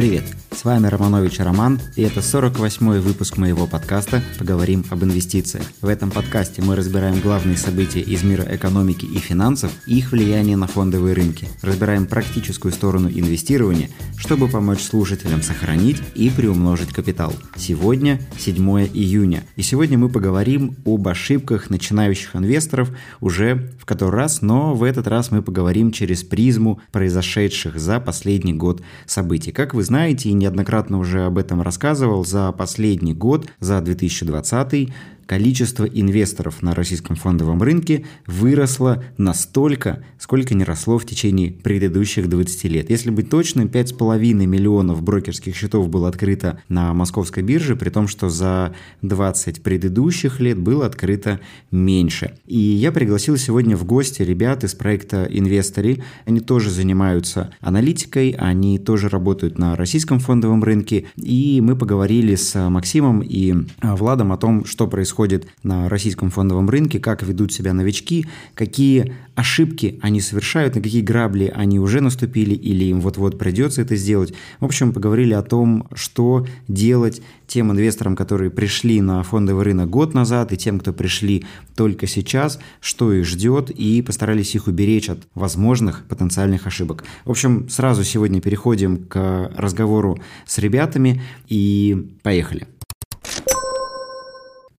Привет, с вами Романович Роман, и это 48-й выпуск моего подкаста «Поговорим об инвестициях». В этом подкасте мы разбираем главные события из мира экономики и финансов и их влияние на фондовые рынки. Разбираем практическую сторону инвестирования, чтобы помочь слушателям сохранить и приумножить капитал. Сегодня 7 июня, и сегодня мы поговорим об ошибках начинающих инвесторов уже в который раз, но в этот раз мы поговорим через призму произошедших за последний год событий. Как вы знаете неоднократно уже об этом рассказывал, за последний год, за 2020 количество инвесторов на российском фондовом рынке выросло настолько, сколько не росло в течение предыдущих 20 лет. Если быть точным, 5,5 миллионов брокерских счетов было открыто на московской бирже, при том, что за 20 предыдущих лет было открыто меньше. И я пригласил сегодня в гости ребят из проекта «Инвестори». Они тоже занимаются аналитикой, они тоже работают на российском фондовом рынке. И мы поговорили с Максимом и Владом о том, что происходит происходит на российском фондовом рынке, как ведут себя новички, какие ошибки они совершают, на какие грабли они уже наступили или им вот-вот придется это сделать. В общем, поговорили о том, что делать тем инвесторам, которые пришли на фондовый рынок год назад, и тем, кто пришли только сейчас, что их ждет, и постарались их уберечь от возможных потенциальных ошибок. В общем, сразу сегодня переходим к разговору с ребятами и поехали.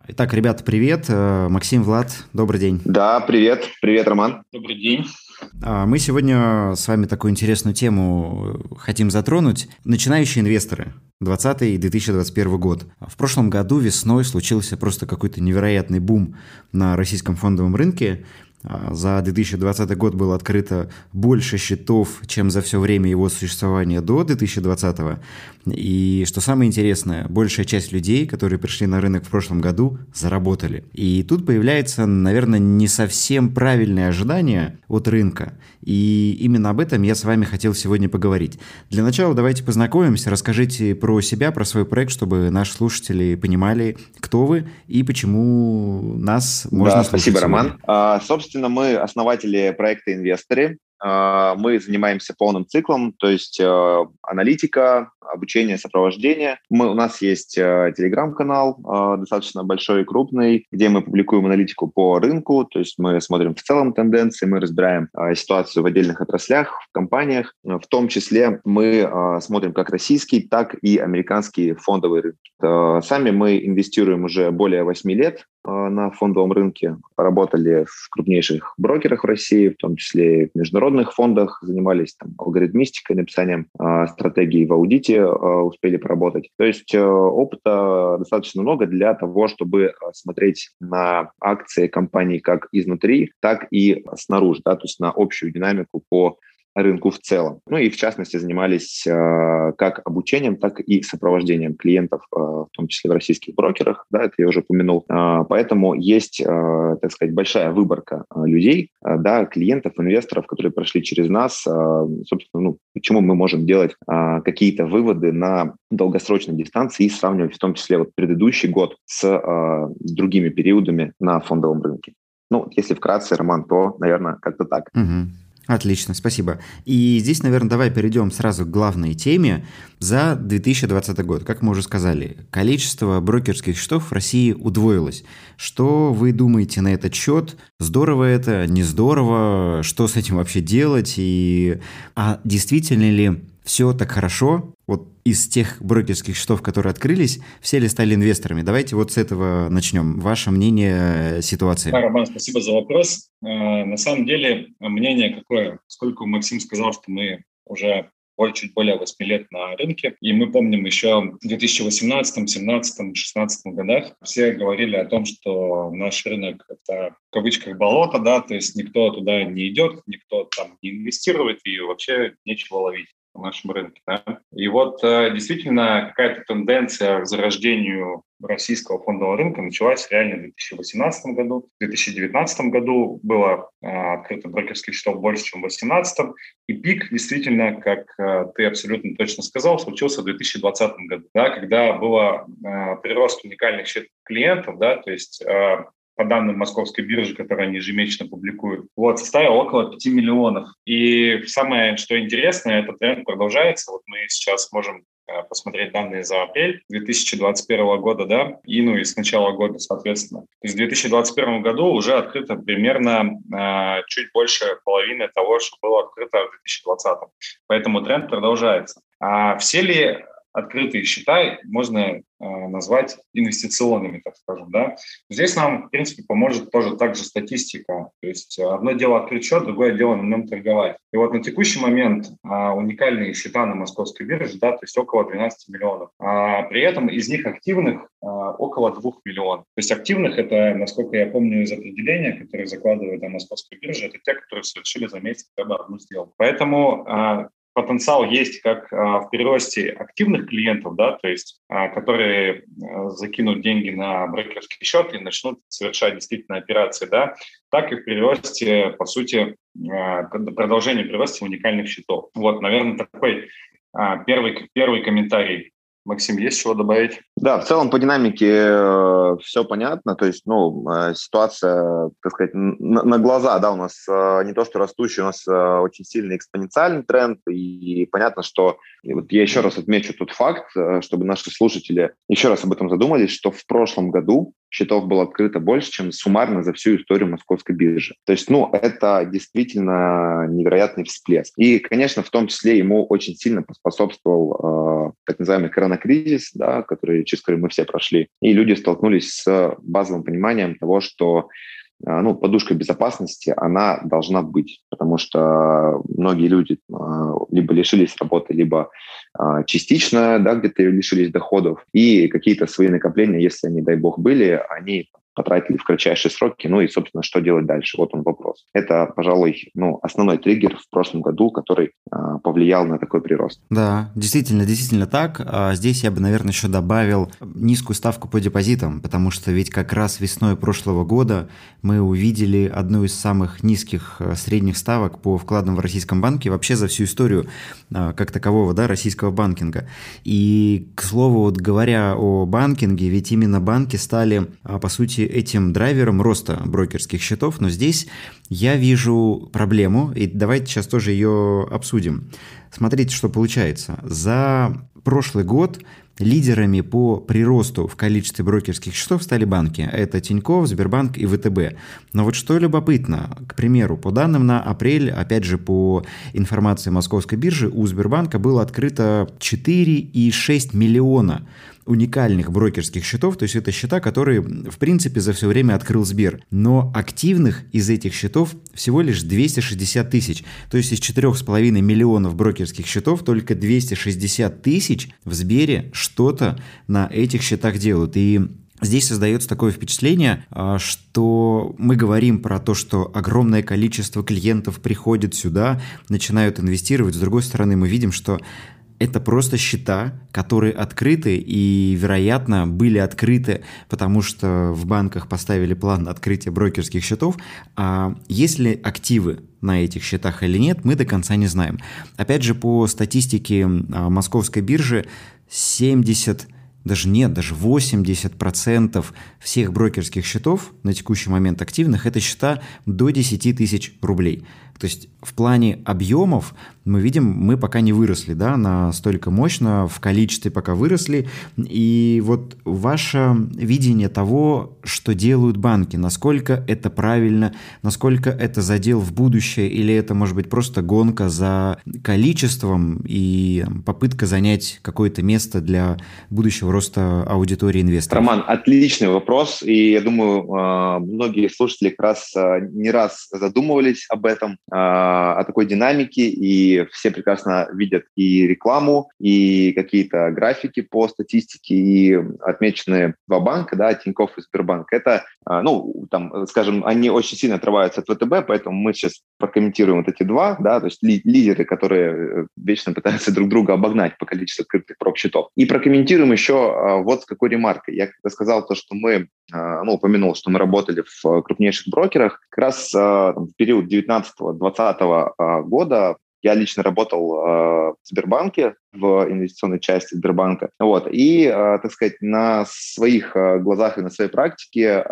Итак, ребята, привет. Э, Максим, Влад, добрый день. Да, привет. Привет, Роман. Добрый день. А, мы сегодня с вами такую интересную тему хотим затронуть. Начинающие инвесторы. 2020 и 2021 год. В прошлом году весной случился просто какой-то невероятный бум на российском фондовом рынке. А, за 2020 год было открыто больше счетов, чем за все время его существования до 2020. И что самое интересное, большая часть людей, которые пришли на рынок в прошлом году, заработали. И тут появляется, наверное, не совсем правильное ожидание от рынка. И именно об этом я с вами хотел сегодня поговорить. Для начала давайте познакомимся, расскажите про себя, про свой проект, чтобы наши слушатели понимали, кто вы и почему нас можно да, Спасибо, сегодня. Роман. А, собственно, мы основатели проекта «Инвесторы». А, мы занимаемся полным циклом, то есть э, аналитика, обучение, сопровождение. Мы, у нас есть э, телеграм-канал э, достаточно большой и крупный, где мы публикуем аналитику по рынку, то есть мы смотрим в целом тенденции, мы разбираем ситуацию в отдельных отраслях, в компаниях. В том числе мы смотрим как российский, так и американские фондовые рынки. Сами мы инвестируем уже более 8 лет на фондовом рынке, поработали в крупнейших брокерах в России, в том числе и в международных фондах занимались там, алгоритмистикой, написанием э, стратегии в аудите, э, успели поработать. То есть э, опыта достаточно много для того, чтобы смотреть на акции компаний как изнутри, так и снаружи, да, то есть на общую динамику по рынку в целом. Ну и в частности занимались э, как обучением, так и сопровождением клиентов, э, в том числе в российских брокерах, да, это я уже упомянул. Э, поэтому есть, э, так сказать, большая выборка э, людей, э, да, клиентов, инвесторов, которые прошли через нас. Э, собственно, ну, почему мы можем делать э, какие-то выводы на долгосрочной дистанции и сравнивать в том числе вот предыдущий год с э, другими периодами на фондовом рынке. Ну, если вкратце, Роман, то, наверное, как-то так. Угу. Отлично, спасибо. И здесь, наверное, давай перейдем сразу к главной теме. За 2020 год, как мы уже сказали, количество брокерских счетов в России удвоилось. Что вы думаете на этот счет? Здорово это, не здорово? Что с этим вообще делать? И а действительно ли все так хорошо, вот из тех брокерских счетов, которые открылись, все ли стали инвесторами? Давайте вот с этого начнем. Ваше мнение э, ситуации. Да, Роман, спасибо за вопрос. Э, на самом деле, мнение какое? Сколько Максим сказал, что мы уже чуть более 8 лет на рынке. И мы помним еще в 2018, 2017, 2016 годах все говорили о том, что наш рынок — это в кавычках болото, да, то есть никто туда не идет, никто там не инвестирует и вообще нечего ловить на нашем рынке. Да? И вот э, действительно какая-то тенденция к зарождению российского фондового рынка началась реально в 2018 году. В 2019 году было э, открыто брокерских счетов больше, чем в 2018. И пик действительно, как э, ты абсолютно точно сказал, случился в 2020 году, да, когда было э, прирост уникальных клиентов, да, то есть по данным московской биржи, которые они ежемесячно публикуют, вот, составил около 5 миллионов. И самое, что интересно, этот тренд продолжается. Вот мы сейчас можем Э, посмотреть данные за апрель 2021 года, да, и, ну, и с начала года, соответственно. То есть в 2021 году уже открыто примерно э, чуть больше половины того, что было открыто в 2020. Поэтому тренд продолжается. А все ли открытые счета можно э, назвать инвестиционными, так скажем. Да? Здесь нам, в принципе, поможет тоже также статистика. То есть э, одно дело открыть счет, другое дело на нем торговать. И вот на текущий момент а, уникальные счета на московской бирже, да, то есть около 12 миллионов. А при этом из них активных а, около 2 миллионов. То есть активных это, насколько я помню из определения, которые закладывают на московской бирже, это те, которые совершили за месяц хотя бы одну сделку. Поэтому а, потенциал есть как а, в переросте активных клиентов, да, то есть а, которые а, закинут деньги на брокерский счет и начнут совершать действительно операции, да, так и в переросте, по сути, продолжение прироста уникальных счетов. Вот, наверное, такой первый, первый комментарий Максим, есть чего добавить? Да, в целом по динамике э, все понятно. То есть, ну, э, ситуация, так сказать, на, на глаза, да, у нас э, не то, что растущий, у нас очень сильный экспоненциальный тренд. И понятно, что вот я еще раз отмечу тот факт, чтобы наши слушатели еще раз об этом задумались, что в прошлом году счетов было открыто больше, чем суммарно за всю историю московской биржи. То есть, ну, это действительно невероятный всплеск. И, конечно, в том числе ему очень сильно поспособствовал э, так называемый коронакризис, да, который, через который мы все прошли. И люди столкнулись с базовым пониманием того, что а, ну, подушка безопасности, она должна быть, потому что многие люди а, либо лишились работы, либо а, частично, да, где-то лишились доходов, и какие-то свои накопления, если они, дай бог, были, они потратили в кратчайшие сроки, ну и, собственно, что делать дальше? Вот он вопрос. Это, пожалуй, ну, основной триггер в прошлом году, который а, повлиял на такой прирост. Да, действительно, действительно так. А здесь я бы, наверное, еще добавил низкую ставку по депозитам, потому что ведь как раз весной прошлого года мы увидели одну из самых низких а, средних ставок по вкладам в российском банке вообще за всю историю а, как такового, да, российского банкинга. И, к слову, вот говоря о банкинге, ведь именно банки стали, по сути, этим драйвером роста брокерских счетов, но здесь я вижу проблему, и давайте сейчас тоже ее обсудим. Смотрите, что получается. За прошлый год лидерами по приросту в количестве брокерских счетов стали банки. Это Тинькофф, Сбербанк и ВТБ. Но вот что любопытно, к примеру, по данным на апрель, опять же по информации Московской биржи, у Сбербанка было открыто 4,6 миллиона уникальных брокерских счетов, то есть это счета, которые, в принципе, за все время открыл Сбер. Но активных из этих счетов всего лишь 260 тысяч. То есть из 4,5 миллионов брокерских счетов только 260 тысяч в Сбере что-то на этих счетах делают. И Здесь создается такое впечатление, а, что мы говорим про то, что огромное количество клиентов приходит сюда, начинают инвестировать. С другой стороны, мы видим, что это просто счета, которые открыты и, вероятно, были открыты, потому что в банках поставили план открытия брокерских счетов. А есть ли активы на этих счетах или нет, мы до конца не знаем. Опять же, по статистике а, московской биржи 70 даже нет, даже 80% всех брокерских счетов на текущий момент активных – это счета до 10 тысяч рублей. То есть в плане объемов мы видим, мы пока не выросли, да, настолько мощно, в количестве пока выросли. И вот ваше видение того, что делают банки, насколько это правильно, насколько это задел в будущее, или это может быть просто гонка за количеством и попытка занять какое-то место для будущего роста аудитории инвесторов? Роман, отличный вопрос, и я думаю, а, многие слушатели как раз а, не раз задумывались об этом. А, о такой динамике, и все прекрасно видят и рекламу, и какие-то графики по статистике, и отмеченные два банка, да, Тинькофф и Сбербанк. Это, а, ну, там, скажем, они очень сильно отрываются от ВТБ, поэтому мы сейчас прокомментируем вот эти два, да, то есть ли, лидеры, которые э, вечно пытаются друг друга обогнать по количеству открытых проб-счетов. И прокомментируем еще а, вот с какой ремаркой. Я когда сказал то, что мы, ну, упомянул, что мы работали в крупнейших брокерах, как раз там, в период 19 2020 года Я лично работал э, в Сбербанке, в инвестиционной части Сбербанка. Вот. И, э, так сказать, на своих э, глазах и на своей практике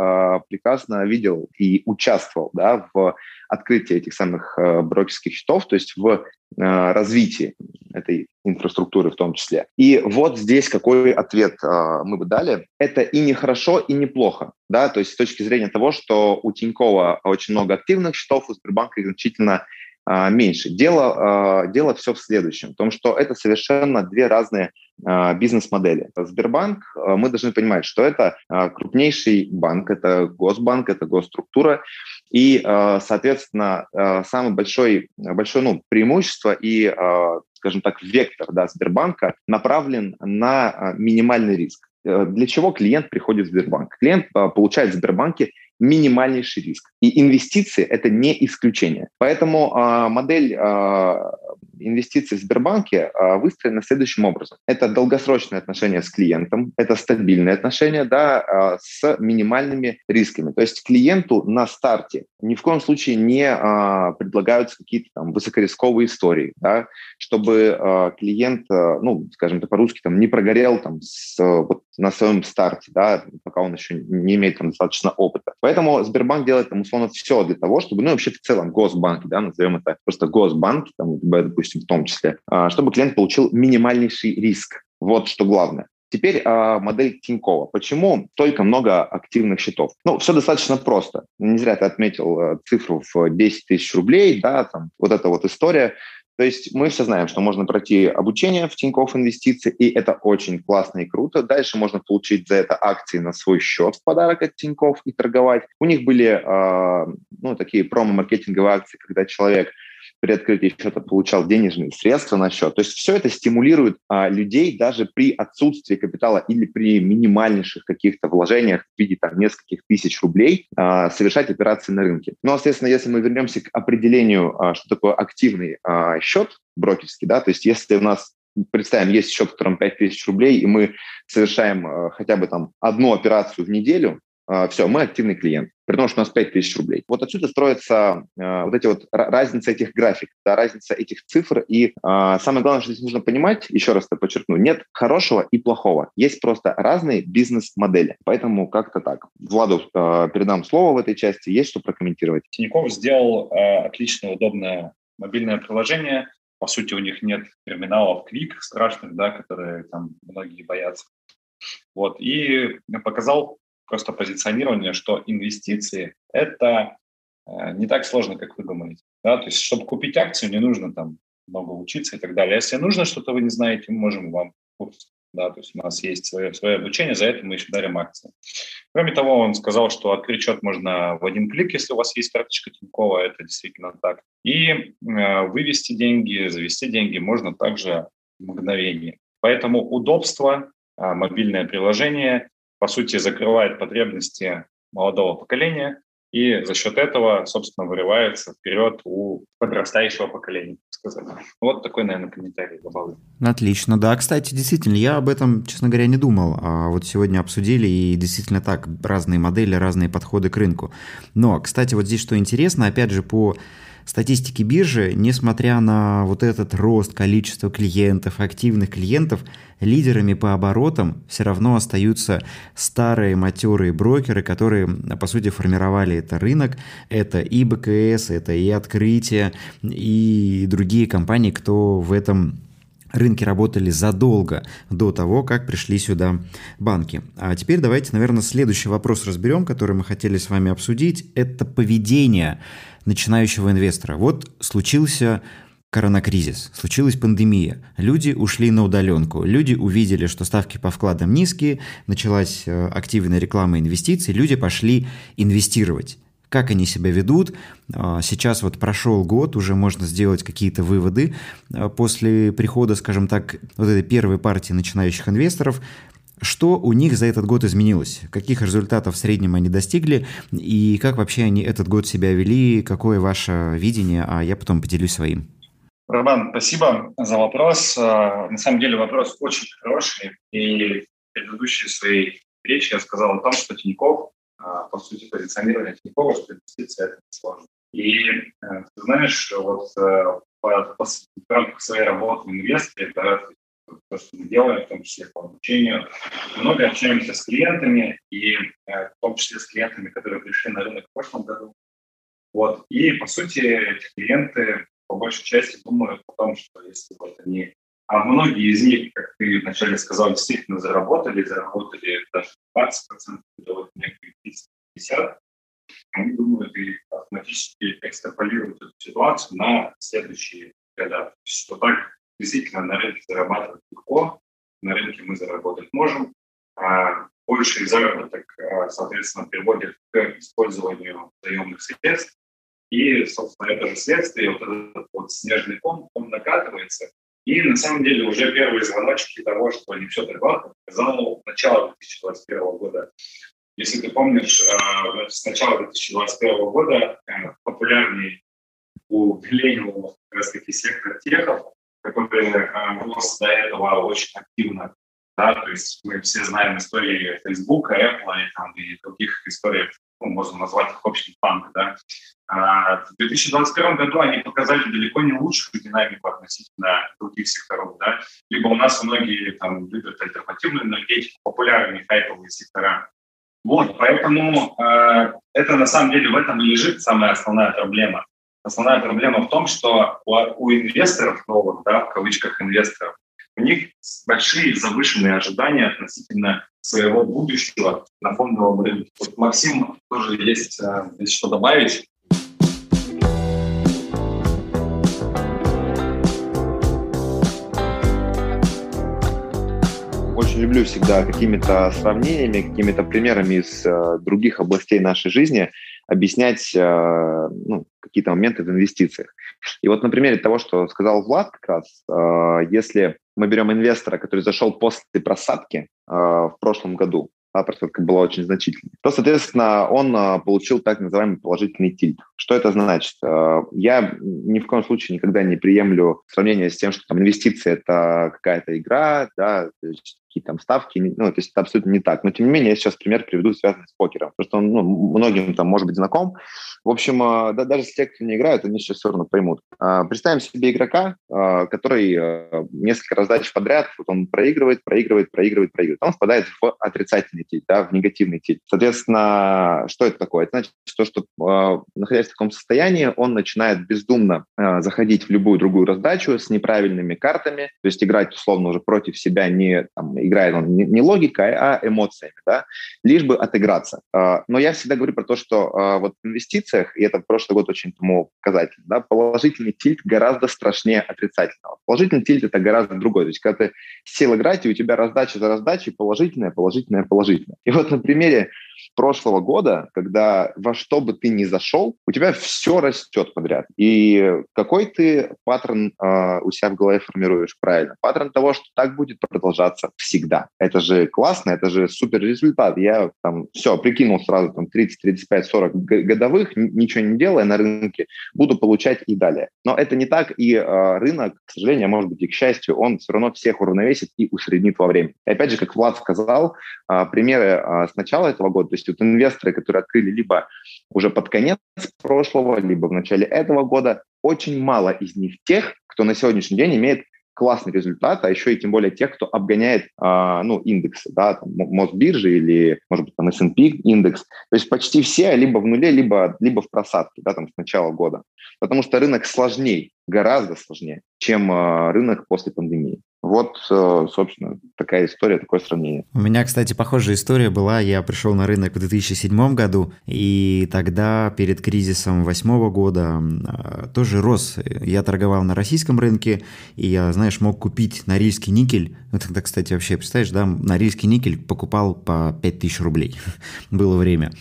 прекрасно видел и участвовал да, в открытии этих самых брокерских счетов, то есть в развитии этой инфраструктуры в том числе. И вот здесь какой ответ мы бы дали. Это и не хорошо, и не плохо. Да? То есть с точки зрения того, что у Тинькова очень много активных счетов, у Сбербанка их значительно а, меньше. Дело, а, дело все в следующем, в том, что это совершенно две разные а, бизнес-модели. Сбербанк, мы должны понимать, что это крупнейший банк, это госбанк, это госструктура, и, соответственно, самое большое, большое ну, преимущество и, скажем так, вектор да, Сбербанка направлен на минимальный риск. Э, для чего клиент приходит в Сбербанк? Клиент получает в Сбербанке минимальнейший риск. И инвестиции – это не исключение. Поэтому э, модель э, инвестиций в Сбербанке э, выстроена следующим образом. Это долгосрочные отношения с клиентом, это стабильные отношения да, э, с минимальными рисками. То есть клиенту на старте ни в коем случае не э, предлагаются какие-то там высокорисковые истории, да, чтобы э, клиент, э, ну, скажем так по-русски, там, не прогорел там, с, вот, на своем старте, да, пока он еще не имеет там, достаточно опыта. Поэтому Сбербанк делает там условно все для того, чтобы, ну вообще в целом госбанки, да, назовем это просто госбанки, там, допустим, в том числе, а, чтобы клиент получил минимальнейший риск. Вот что главное. Теперь а, модель Тинькова. Почему столько много активных счетов? Ну, все достаточно просто. Не зря ты отметил а, цифру в 10 тысяч рублей, да, там вот эта вот история. То есть мы все знаем, что можно пройти обучение в Тинькофф Инвестиции, и это очень классно и круто. Дальше можно получить за это акции на свой счет в подарок от Тинькофф и торговать. У них были э, ну, такие промо-маркетинговые акции, когда человек при открытии счета получал денежные средства на счет. То есть все это стимулирует а, людей даже при отсутствии капитала или при минимальнейших каких-то вложениях в виде там, нескольких тысяч рублей а, совершать операции на рынке. Но, соответственно, если мы вернемся к определению, а, что такое активный а, счет брокерский, да, то есть если у нас представим, есть счет, в котором 5000 рублей, и мы совершаем э, хотя бы там одну операцию в неделю, а, все, мы активный клиент, при том, что у нас 5000 рублей. Вот отсюда строится э, вот эти вот разница этих графиков, да, разница этих цифр. И э, самое главное, что здесь нужно понимать, еще раз это подчеркну, нет хорошего и плохого. Есть просто разные бизнес-модели. Поэтому как-то так. Владу э, передам слово в этой части. Есть что прокомментировать? Тинькофф сделал э, отличное, удобное мобильное приложение. По сути, у них нет терминалов Quick страшных, да, которые там многие боятся. Вот, и показал просто позиционирование, что инвестиции – это э, не так сложно, как вы думаете. Да? То есть, чтобы купить акцию, не нужно там много учиться и так далее. Если нужно что-то, вы не знаете, мы можем вам курс. Да, то есть у нас есть свое, свое обучение, за это мы еще дарим акции. Кроме того, он сказал, что открыть счет можно в один клик, если у вас есть карточка Тинькова, это действительно так. И э, вывести деньги, завести деньги можно также в мгновение. Поэтому удобство, э, мобильное приложение по сути, закрывает потребности молодого поколения и за счет этого, собственно, вырывается вперед у подрастающего поколения, сказать. Вот такой, наверное, комментарий добавлю. Отлично, да. Кстати, действительно, я об этом, честно говоря, не думал. А вот сегодня обсудили, и действительно так, разные модели, разные подходы к рынку. Но, кстати, вот здесь что интересно, опять же, по статистике биржи, несмотря на вот этот рост количества клиентов, активных клиентов, лидерами по оборотам все равно остаются старые матерые брокеры, которые, по сути, формировали это рынок. Это и БКС, это и Открытие, и другие компании, кто в этом рынки работали задолго до того, как пришли сюда банки. А теперь давайте, наверное, следующий вопрос разберем, который мы хотели с вами обсудить. Это поведение начинающего инвестора. Вот случился коронакризис, случилась пандемия, люди ушли на удаленку, люди увидели, что ставки по вкладам низкие, началась э, активная реклама инвестиций, люди пошли инвестировать как они себя ведут. А, сейчас вот прошел год, уже можно сделать какие-то выводы а, после прихода, скажем так, вот этой первой партии начинающих инвесторов. Что у них за этот год изменилось? Каких результатов в среднем они достигли? И как вообще они этот год себя вели? Какое ваше видение? А я потом поделюсь своим. Роман, спасибо за вопрос. А, на самом деле вопрос очень хороший. И в предыдущей своей речи я сказал о том, что Тиньков а, по сути, позиционирование Тинькова, что инвестиции – это сложно. И э, ты знаешь, вот в рамках своей работы в да, то, что мы делаем, в том числе по обучению. Много общаемся с клиентами, и э, в том числе с клиентами, которые пришли на рынок в прошлом году. Вот. И, по сути, эти клиенты по большей части думают о том, что если вот они... А многие из них, как ты вначале сказал, действительно заработали, заработали даже 20%, или вот некоторые 30-50%, они думают и автоматически экстраполируют эту ситуацию на следующие года. То есть, что так действительно на рынке зарабатывать легко, на рынке мы заработать можем, а больший заработок, а, соответственно, приводит к использованию заемных средств, и, собственно, это же следствие, вот этот вот снежный ком, он накатывается, и на самом деле уже первые звоночки того, что не все так гладко, показало начало 2021 года. Если ты помнишь, а, с начала 2021 года э, популярный у миллениумов как раз таки сектор техов, который э, рос до этого очень активно. Да, то есть мы все знаем истории Facebook, Apple и, там, и других историй, ну, можно назвать их общим фанк. Да. А в 2021 году они показали далеко не лучшую динамику относительно других секторов. Да. Либо у нас многие там, любят альтернативную энергетику, популярные хайповые сектора. Вот, поэтому э, это на самом деле в этом и лежит самая основная проблема. Основная проблема в том, что у, у инвесторов новых, да, в кавычках инвесторов, у них большие завышенные ожидания относительно своего будущего на фондовом рынке. Вот Максим тоже есть, э, есть что добавить. Очень люблю всегда какими-то сравнениями, какими-то примерами из э, других областей нашей жизни объяснять э, ну, какие-то моменты в инвестициях. И вот на примере того, что сказал Влад как раз, э, если мы берем инвестора, который зашел после просадки э, в прошлом году, а просадка была очень значительной, то, соответственно, он получил так называемый положительный тильт. Что это значит? Я ни в коем случае никогда не приемлю сравнение с тем, что там инвестиции – это какая-то игра, да, какие там ставки, ну, то есть это абсолютно не так. Но, тем не менее, я сейчас пример приведу, связанный с покером, потому что он ну, многим там может быть знаком. В общем, э, да, даже те, кто не играют, они сейчас все равно поймут. А, представим себе игрока, а, который э, несколько раздач подряд, вот он проигрывает, проигрывает, проигрывает, проигрывает. Он впадает в отрицательный тиль, да, в негативный тиль. Соответственно, что это такое? Это значит, то, что находясь в таком состоянии, он начинает бездумно заходить в любую другую раздачу с неправильными картами, то есть играть условно уже против себя не там, играет он не, логикой, а эмоциями, да, лишь бы отыграться. А, но я всегда говорю про то, что а, вот в инвестициях, и это прошлый год очень тому показатель, да, положительный тильт гораздо страшнее отрицательного. Положительный тильт – это гораздо другой. То есть, когда ты сел играть, и у тебя раздача за раздачей положительная, положительная, положительная. И вот на примере прошлого года, когда во что бы ты ни зашел, у тебя все растет подряд. И какой ты паттерн э, у себя в голове формируешь правильно? Паттерн того, что так будет продолжаться всегда. Это же классно, это же супер результат. Я там все, прикинул сразу там 30, 35, 40 годовых, ничего не делая на рынке, буду получать и далее. Но это не так, и э, рынок, к сожалению, а может быть и к счастью, он все равно всех уравновесит и усреднит во времени. И опять же, как Влад сказал, э, примеры э, с начала этого года, то есть вот инвесторы, которые открыли либо уже под конец прошлого, либо в начале этого года, очень мало из них тех, кто на сегодняшний день имеет классный результат, а еще и тем более тех, кто обгоняет э, ну, индексы, да, там, Мосбиржи или, может быть, там S&P индекс. То есть почти все либо в нуле, либо, либо в просадке, да, там, с начала года. Потому что рынок сложнее, гораздо сложнее, чем э, рынок после пандемии. Вот, э, собственно, такая история, такое сравнение. У меня, кстати, похожая история была. Я пришел на рынок в 2007 году, и тогда перед кризисом 2008 года э, тоже рос. Я торговал на российском рынке, и я, знаешь, мог купить норильский никель. Ну, тогда, кстати, вообще, представляешь, да, норильский никель покупал по 5000 рублей. Было время.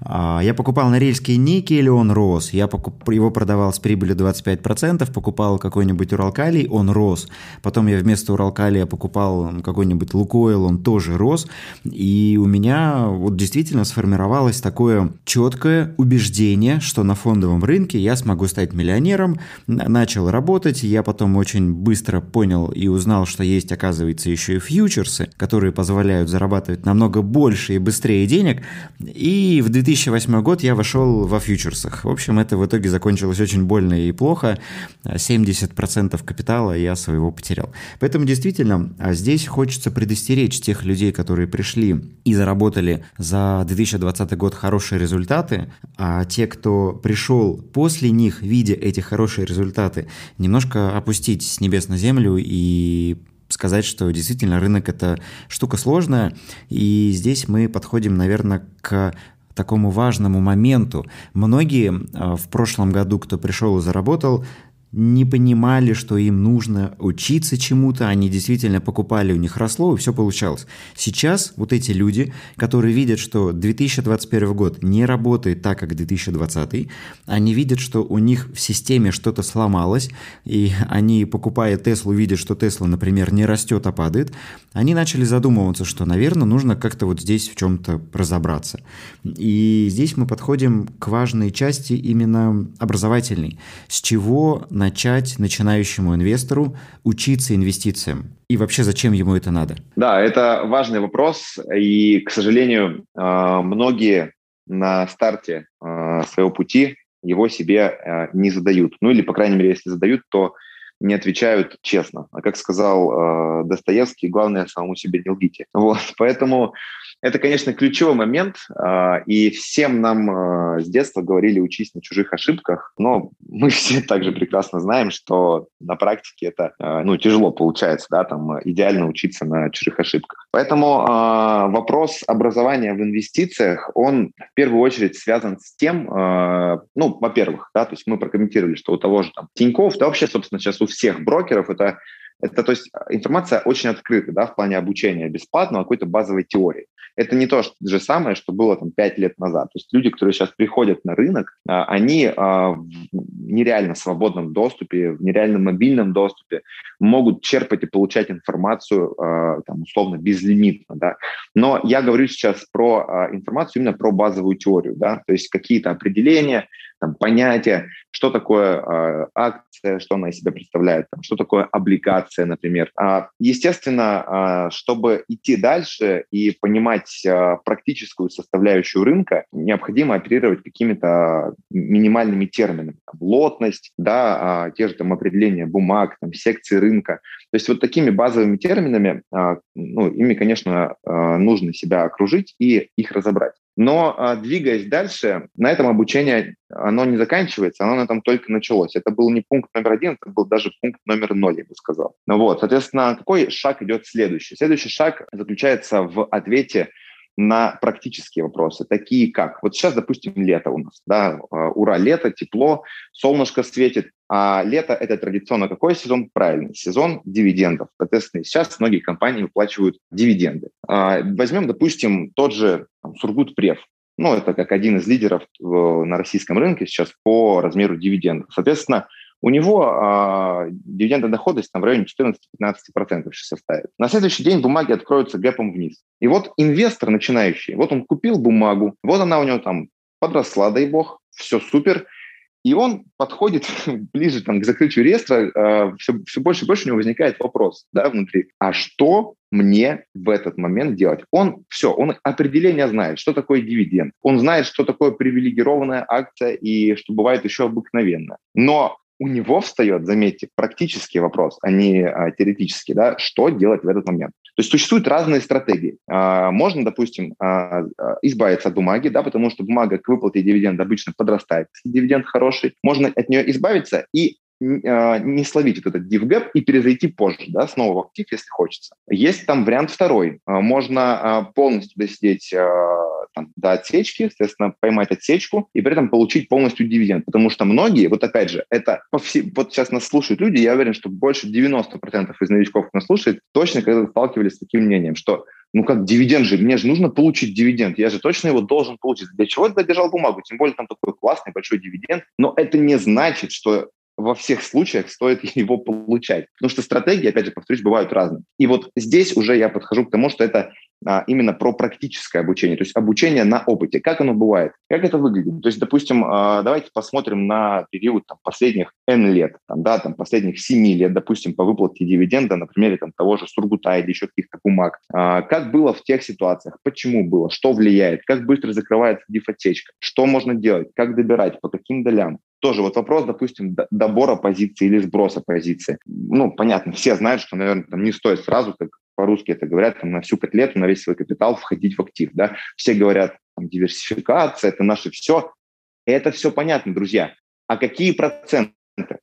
А, я покупал норильский никель, он рос. Я его продавал с прибылью 25%, покупал какой-нибудь Уралкалий, он рос. Потом я вместо Уралкалия покупал какой какой-нибудь Лукойл, он тоже рос. И у меня вот действительно сформировалось такое четкое убеждение, что на фондовом рынке я смогу стать миллионером. Начал работать, я потом очень быстро понял и узнал, что есть, оказывается, еще и фьючерсы, которые позволяют зарабатывать намного больше и быстрее денег. И в 2008 год я вошел во фьючерсах. В общем, это в итоге закончилось очень больно и плохо. 70% капитала я своего потерял. Поэтому действительно а здесь хочется предостеречь тех людей, которые пришли и заработали за 2020 год хорошие результаты, а те, кто пришел после них, видя эти хорошие результаты, немножко опустить с небес на землю и сказать, что действительно рынок это штука сложная, и здесь мы подходим, наверное, к такому важному моменту. Многие а, в прошлом году, кто пришел и заработал, не понимали, что им нужно учиться чему-то, они действительно покупали, у них росло, и все получалось. Сейчас вот эти люди, которые видят, что 2021 год не работает так, как 2020, они видят, что у них в системе что-то сломалось, и они, покупая Теслу, видят, что Тесла, например, не растет, а падает, они начали задумываться, что, наверное, нужно как-то вот здесь в чем-то разобраться. И здесь мы подходим к важной части именно образовательной. С чего начать начинающему инвестору учиться инвестициям? И вообще, зачем ему это надо? Да, это важный вопрос. И, к сожалению, а, многие на старте а, своего пути его себе а, не задают. Ну или, по крайней мере, если задают, то не отвечают честно. А как сказал э, Достоевский, главное самому себе не лгите. Вот, поэтому это, конечно, ключевой момент, э, и всем нам э, с детства говорили учись на чужих ошибках, но мы все также прекрасно знаем, что на практике это э, ну, тяжело получается, да, там идеально учиться на чужих ошибках. Поэтому вопрос образования в инвестициях, он в первую очередь связан с тем, ну, во-первых, да, то есть мы прокомментировали, что у того же там Тиньков, да, вообще, собственно, сейчас у всех брокеров это это, то есть, информация очень открыта, да, в плане обучения бесплатного какой-то базовой теории. Это не то же самое, что было там пять лет назад. То есть люди, которые сейчас приходят на рынок, а, они а, в нереально свободном доступе, в нереальном мобильном доступе могут черпать и получать информацию а, там, условно безлимитно. Да. Но я говорю сейчас про информацию именно про базовую теорию, да, то есть какие-то определения, там, понятия, что такое э, акция, что она из себя представляет, там, что такое облигация, например. А, естественно, э, чтобы идти дальше и понимать э, практическую составляющую рынка, необходимо оперировать какими-то минимальными терминами. Там, лотность, да, э, те же там определения бумаг, там, секции рынка. То есть вот такими базовыми терминами, э, ну, ими, конечно, э, нужно себя окружить и их разобрать. Но а, двигаясь дальше, на этом обучение, оно не заканчивается, оно на этом только началось. Это был не пункт номер один, это был даже пункт номер ноль, я бы сказал. Ну вот, соответственно, какой шаг идет следующий? Следующий шаг заключается в ответе на практические вопросы, такие как, вот сейчас, допустим, лето у нас, да, а, ура, лето, тепло, солнышко светит, а лето – это традиционно какой сезон? Правильный, сезон дивидендов. Соответственно, сейчас многие компании выплачивают дивиденды. А, возьмем, допустим, тот же там, Сургут-Прев. Ну, это как один из лидеров на российском рынке сейчас по размеру дивидендов. Соответственно, у него а, дивидендная доходность там, в районе 14-15% сейчас составит. На следующий день бумаги откроются гэпом вниз. И вот инвестор начинающий, вот он купил бумагу, вот она у него там подросла, дай бог, все супер, и он подходит ближе там, к закрытию реестра, э, все, все больше и больше у него возникает вопрос да, внутри. А что мне в этот момент делать? Он все, он определение знает, что такое дивиденд. Он знает, что такое привилегированная акция и что бывает еще обыкновенно. Но у него встает, заметьте, практический вопрос, а не а, теоретический, да, что делать в этот момент. То есть существуют разные стратегии. А, можно, допустим, а, а, избавиться от бумаги, да, потому что бумага к выплате дивиденда обычно подрастает, если дивиденд хороший. Можно от нее избавиться и не словить вот этот divgap и перезайти позже, да, снова в актив, если хочется. Есть там вариант второй. А, можно а, полностью досидеть там, до отсечки, соответственно, поймать отсечку и при этом получить полностью дивиденд. Потому что многие, вот опять же, это по все, вот сейчас нас слушают люди, я уверен, что больше 90% из новичков нас слушает, точно когда сталкивались с таким мнением, что ну как дивиденд же, мне же нужно получить дивиденд, я же точно его должен получить. Для чего я держал бумагу? Тем более там такой классный большой дивиденд. Но это не значит, что во всех случаях стоит его получать. Потому что стратегии, опять же, повторюсь, бывают разные. И вот здесь уже я подхожу к тому, что это а, именно про практическое обучение, то есть обучение на опыте. Как оно бывает? Как это выглядит? То есть, допустим, а, давайте посмотрим на период там, последних N лет, там, да, там, последних 7 лет, допустим, по выплате дивиденда, на примере там, того же Сургута или еще каких-то бумаг. А, как было в тех ситуациях? Почему было? Что влияет? Как быстро закрывается дифотечка? Что можно делать? Как добирать? По каким долям? Тоже вот вопрос, допустим, добора позиции или сброса позиции. Ну, понятно, все знают, что, наверное, там не стоит сразу, как по-русски это говорят, там, на всю котлету, на весь свой капитал входить в актив. Да? Все говорят, там, диверсификация, это наше все. Это все понятно, друзья. А какие проценты?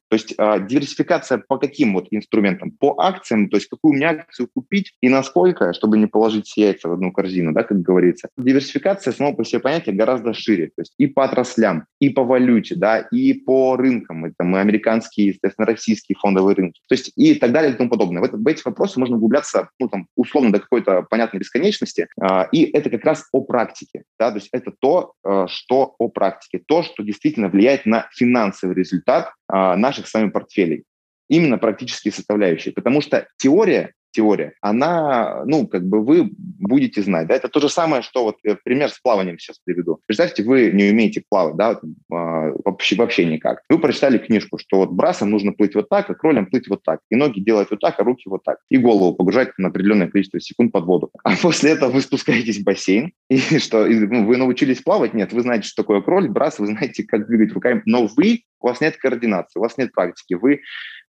То есть э, диверсификация по каким вот инструментам? По акциям, то есть какую мне акцию купить и насколько, чтобы не положить все яйца в одну корзину, да, как говорится. Диверсификация, само по себе понятие, гораздо шире. То есть и по отраслям, и по валюте, да, и по рынкам. Это мы американские, естественно, российские фондовые рынки. То есть и так далее и тому подобное. В, это, в эти вопросы можно углубляться, ну, там, условно, до какой-то понятной бесконечности. Э, и это как раз о практике, да, то есть это то, э, что о практике, то, что действительно влияет на финансовый результат наших с вами портфелей. Именно практические составляющие. Потому что теория теория, она, ну, как бы вы будете знать, да, это то же самое, что вот э, пример с плаванием сейчас приведу. Представьте, вы не умеете плавать, да, а, вообще, вообще никак. Вы прочитали книжку, что вот брасом нужно плыть вот так, а кролем плыть вот так, и ноги делать вот так, а руки вот так, и голову погружать на определенное количество секунд под воду. А после этого вы спускаетесь в бассейн, и что, и, ну, вы научились плавать? Нет, вы знаете, что такое кроль, брас, вы знаете, как двигать руками, но вы, у вас нет координации, у вас нет практики, вы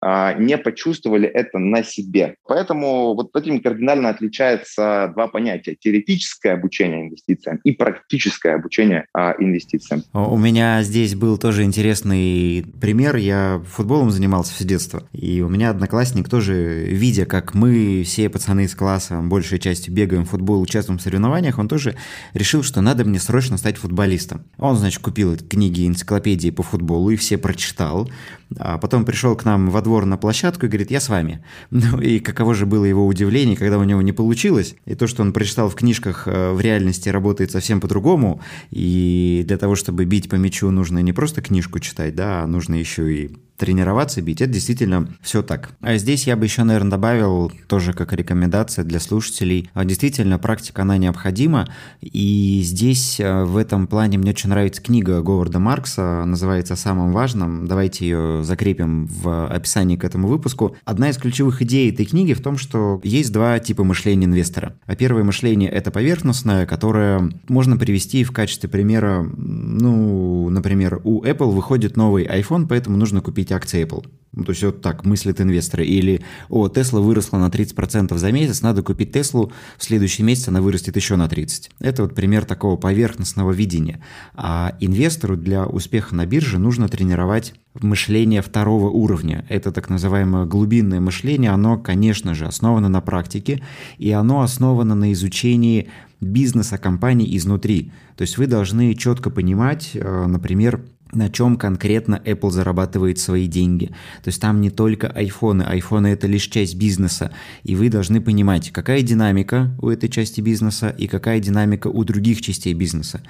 не почувствовали это на себе. Поэтому вот этим кардинально отличается два понятия. Теоретическое обучение инвестициям и практическое обучение а, инвестициям. У меня здесь был тоже интересный пример. Я футболом занимался с детства. И у меня одноклассник тоже, видя, как мы, все пацаны из класса, большей частью бегаем в футбол, участвуем в соревнованиях, он тоже решил, что надо мне срочно стать футболистом. Он, значит, купил книги, энциклопедии по футболу и все прочитал. А потом пришел к нам во двор на площадку и говорит, я с вами. Ну и каково же было его удивление, когда у него не получилось. И то, что он прочитал в книжках, э, в реальности работает совсем по-другому. И для того, чтобы бить по мячу, нужно не просто книжку читать, да, а нужно еще и тренироваться, бить. Это действительно все так. А здесь я бы еще, наверное, добавил тоже как рекомендация для слушателей. А, действительно, практика, она необходима. И здесь э, в этом плане мне очень нравится книга Говарда Маркса, называется «Самым важным». Давайте ее закрепим в описании к этому выпуску. Одна из ключевых идей этой книги в том, что есть два типа мышления инвестора. А первое мышление – это поверхностное, которое можно привести в качестве примера, ну, например, у Apple выходит новый iPhone, поэтому нужно купить купить акции Apple. Ну, то есть вот так мыслят инвесторы. Или, о, Tesla выросла на 30% за месяц, надо купить Теслу, в следующий месяц она вырастет еще на 30%. Это вот пример такого поверхностного видения. А инвестору для успеха на бирже нужно тренировать мышление второго уровня. Это так называемое глубинное мышление, оно, конечно же, основано на практике, и оно основано на изучении бизнеса компании изнутри. То есть вы должны четко понимать, э, например, на чем конкретно Apple зарабатывает свои деньги. То есть там не только айфоны, айфоны это лишь часть бизнеса, и вы должны понимать, какая динамика у этой части бизнеса и какая динамика у других частей бизнеса.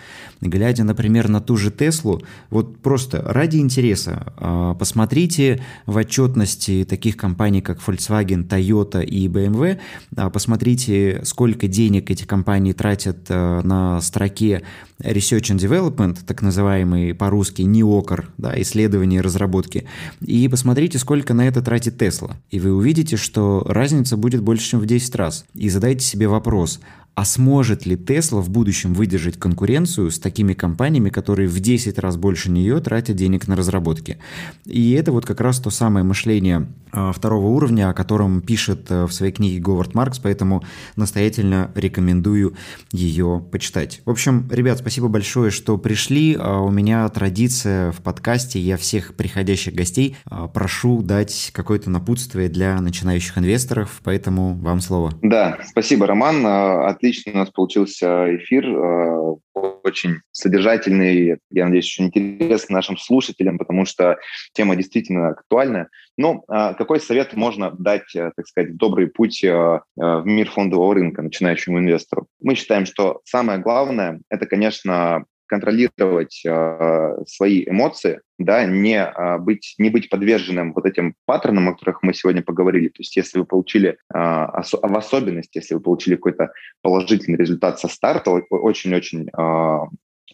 Глядя, например, на ту же Теслу, вот просто ради интереса, а, посмотрите в отчетности таких компаний, как Volkswagen, Toyota и BMW, а, посмотрите, сколько денег эти компании тратят а, на строке Research and Development, так называемый по-русски неокр, да, исследования и разработки, и посмотрите, сколько на это тратит Tesla. И вы увидите, что разница будет больше, чем в 10 раз. И задайте себе вопрос, а сможет ли Tesla в будущем выдержать конкуренцию с такими компаниями, которые в 10 раз больше нее тратят денег на разработки? И это вот как раз то самое мышление а, второго уровня, о котором пишет э, в своей книге Говард Маркс, поэтому настоятельно рекомендую ее почитать. В общем, ребят, спасибо большое, что пришли. А, у меня традиция в подкасте, я всех приходящих гостей а, прошу дать какое-то напутствие для начинающих инвесторов, поэтому вам слово. Да, спасибо, Роман. Отлично отлично у нас получился эфир, э, очень содержательный, я надеюсь, очень интересный нашим слушателям, потому что тема действительно актуальна. Ну, а какой совет можно дать, э, так сказать, добрый путь э, в мир фондового рынка начинающему инвестору? Мы считаем, что самое главное – это, конечно, контролировать э, свои эмоции, да, не э, быть не быть подверженным вот этим паттернам, о которых мы сегодня поговорили. То есть, если вы получили э, ос- в особенности, если вы получили какой-то положительный результат со старта, очень-очень э,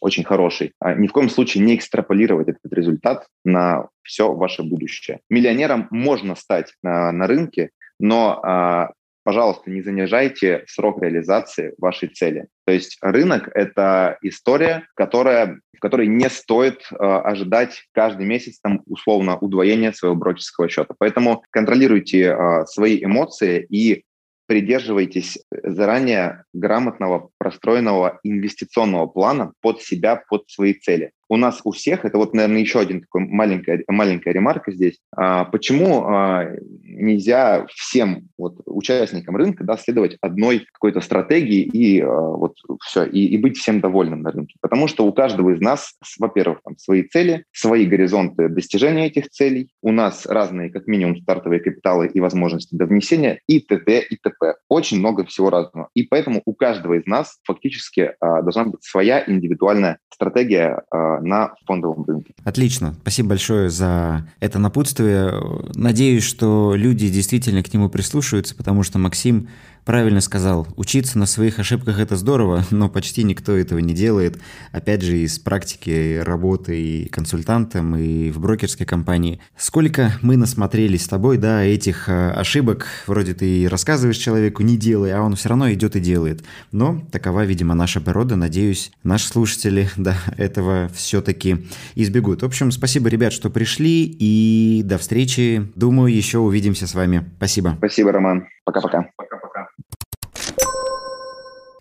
очень хороший. А ни в коем случае не экстраполировать этот результат на все ваше будущее. Миллионером можно стать на, на рынке, но а, пожалуйста, не занижайте срок реализации вашей цели. То есть рынок – это история, которая, в которой не стоит э, ожидать каждый месяц там, условно удвоения своего брокерского счета. Поэтому контролируйте э, свои эмоции и придерживайтесь заранее грамотного, простроенного инвестиционного плана под себя, под свои цели у нас у всех, это вот, наверное, еще один такой маленькая, маленькая ремарка здесь, а, почему а, нельзя всем вот, участникам рынка да, следовать одной какой-то стратегии и а, вот все, и, и быть всем довольным на рынке? Потому что у каждого из нас, во-первых, там свои цели, свои горизонты достижения этих целей, у нас разные, как минимум, стартовые капиталы и возможности до внесения, и т.д. и т.п. Очень много всего разного. И поэтому у каждого из нас фактически а, должна быть своя индивидуальная стратегия а, на фондовом рынке. Отлично. Спасибо большое за это напутствие. Надеюсь, что люди действительно к нему прислушаются, потому что Максим правильно сказал, учиться на своих ошибках это здорово, но почти никто этого не делает. Опять же, из практики работы и консультантом, и в брокерской компании. Сколько мы насмотрелись с тобой, да, этих э, ошибок, вроде ты рассказываешь человеку, не делай, а он все равно идет и делает. Но такова, видимо, наша природа. Надеюсь, наши слушатели, да, этого все-таки избегут. В общем, спасибо, ребят, что пришли, и до встречи. Думаю, еще увидимся с вами. Спасибо. Спасибо, Роман. Пока-пока. Пока-пока.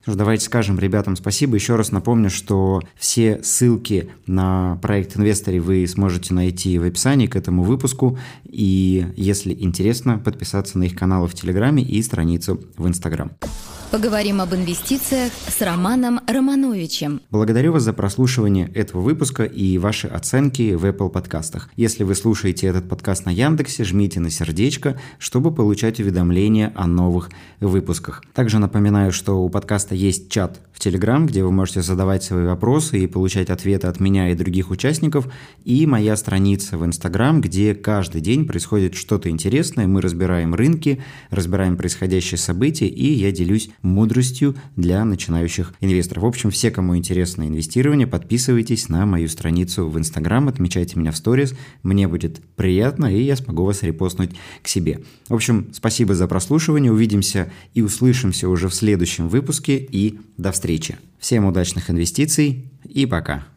Давайте скажем ребятам спасибо. Еще раз напомню, что все ссылки на проект Инвесторе вы сможете найти в описании к этому выпуску. И если интересно, подписаться на их каналы в Телеграме и страницу в Инстаграм. Поговорим об инвестициях с Романом Романовичем. Благодарю вас за прослушивание этого выпуска и ваши оценки в Apple подкастах. Если вы слушаете этот подкаст на Яндексе, жмите на сердечко, чтобы получать уведомления о новых выпусках. Также напоминаю, что у подкаста есть чат в Telegram, где вы можете задавать свои вопросы и получать ответы от меня и других участников, и моя страница в Instagram, где каждый день происходит что-то интересное, мы разбираем рынки, разбираем происходящие события, и я делюсь мудростью для начинающих инвесторов. В общем, все, кому интересно инвестирование, подписывайтесь на мою страницу в Instagram, отмечайте меня в сторис, мне будет приятно, и я смогу вас репостнуть к себе. В общем, спасибо за прослушивание, увидимся и услышимся уже в следующем выпуске, и до встречи. Всем удачных инвестиций и пока.